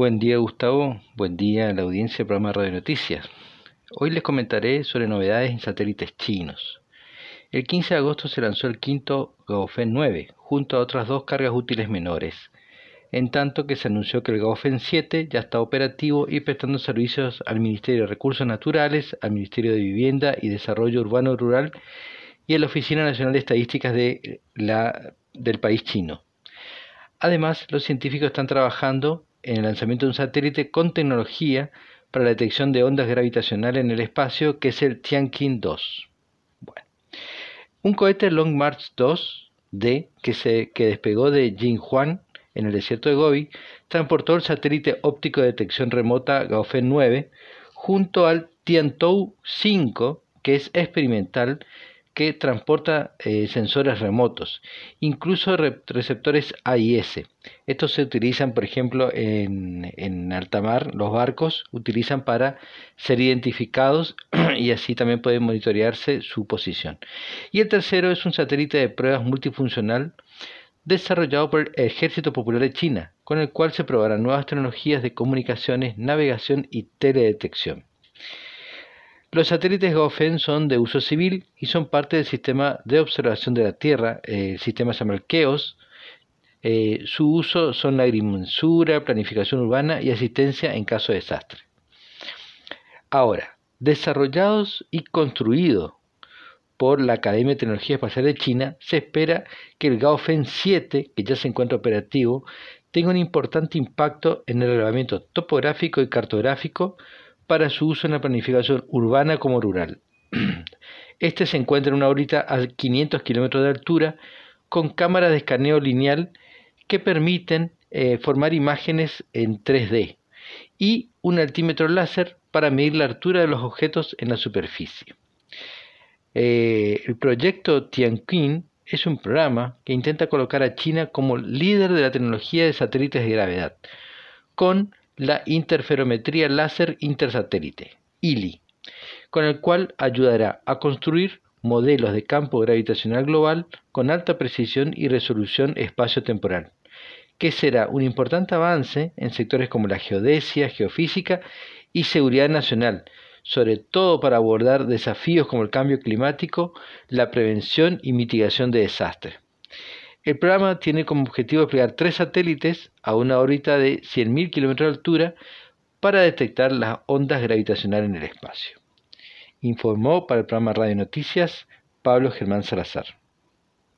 Buen día Gustavo, buen día a la audiencia del programa Radio Noticias. Hoy les comentaré sobre novedades en satélites chinos. El 15 de agosto se lanzó el quinto Gaofen 9, junto a otras dos cargas útiles menores, en tanto que se anunció que el Gaofen 7 ya está operativo y prestando servicios al Ministerio de Recursos Naturales, al Ministerio de Vivienda y Desarrollo Urbano Rural y a la Oficina Nacional de Estadísticas de la, del país chino. Además, los científicos están trabajando en el lanzamiento de un satélite con tecnología para la detección de ondas gravitacionales en el espacio, que es el Tianqin 2. Bueno. Un cohete Long March 2D que, se, que despegó de Jinhuan en el desierto de Gobi transportó el satélite óptico de detección remota Gaofen 9 junto al Tiantou 5, que es experimental que transporta eh, sensores remotos, incluso receptores AIS. Estos se utilizan, por ejemplo, en, en alta mar, los barcos utilizan para ser identificados y así también puede monitorearse su posición. Y el tercero es un satélite de pruebas multifuncional desarrollado por el Ejército Popular de China, con el cual se probarán nuevas tecnologías de comunicaciones, navegación y teledetección. Los satélites Gaofen son de uso civil y son parte del sistema de observación de la Tierra, el sistema se llama KEOS. Eh, su uso son la agrimensura, planificación urbana y asistencia en caso de desastre. Ahora, desarrollados y construidos por la Academia de Tecnología Espacial de China, se espera que el Gaofen 7, que ya se encuentra operativo, tenga un importante impacto en el relevamiento topográfico y cartográfico para su uso en la planificación urbana como rural. Este se encuentra en una órbita a 500 kilómetros de altura con cámaras de escaneo lineal que permiten eh, formar imágenes en 3D y un altímetro láser para medir la altura de los objetos en la superficie. Eh, el proyecto Tianqin es un programa que intenta colocar a China como líder de la tecnología de satélites de gravedad, con la interferometría láser intersatélite, ILI, con el cual ayudará a construir modelos de campo gravitacional global con alta precisión y resolución espacio-temporal, que será un importante avance en sectores como la geodesia, geofísica y seguridad nacional, sobre todo para abordar desafíos como el cambio climático, la prevención y mitigación de desastres. El programa tiene como objetivo desplegar tres satélites a una órbita de 100.000 km de altura para detectar las ondas gravitacionales en el espacio. Informó para el programa Radio Noticias Pablo Germán Salazar.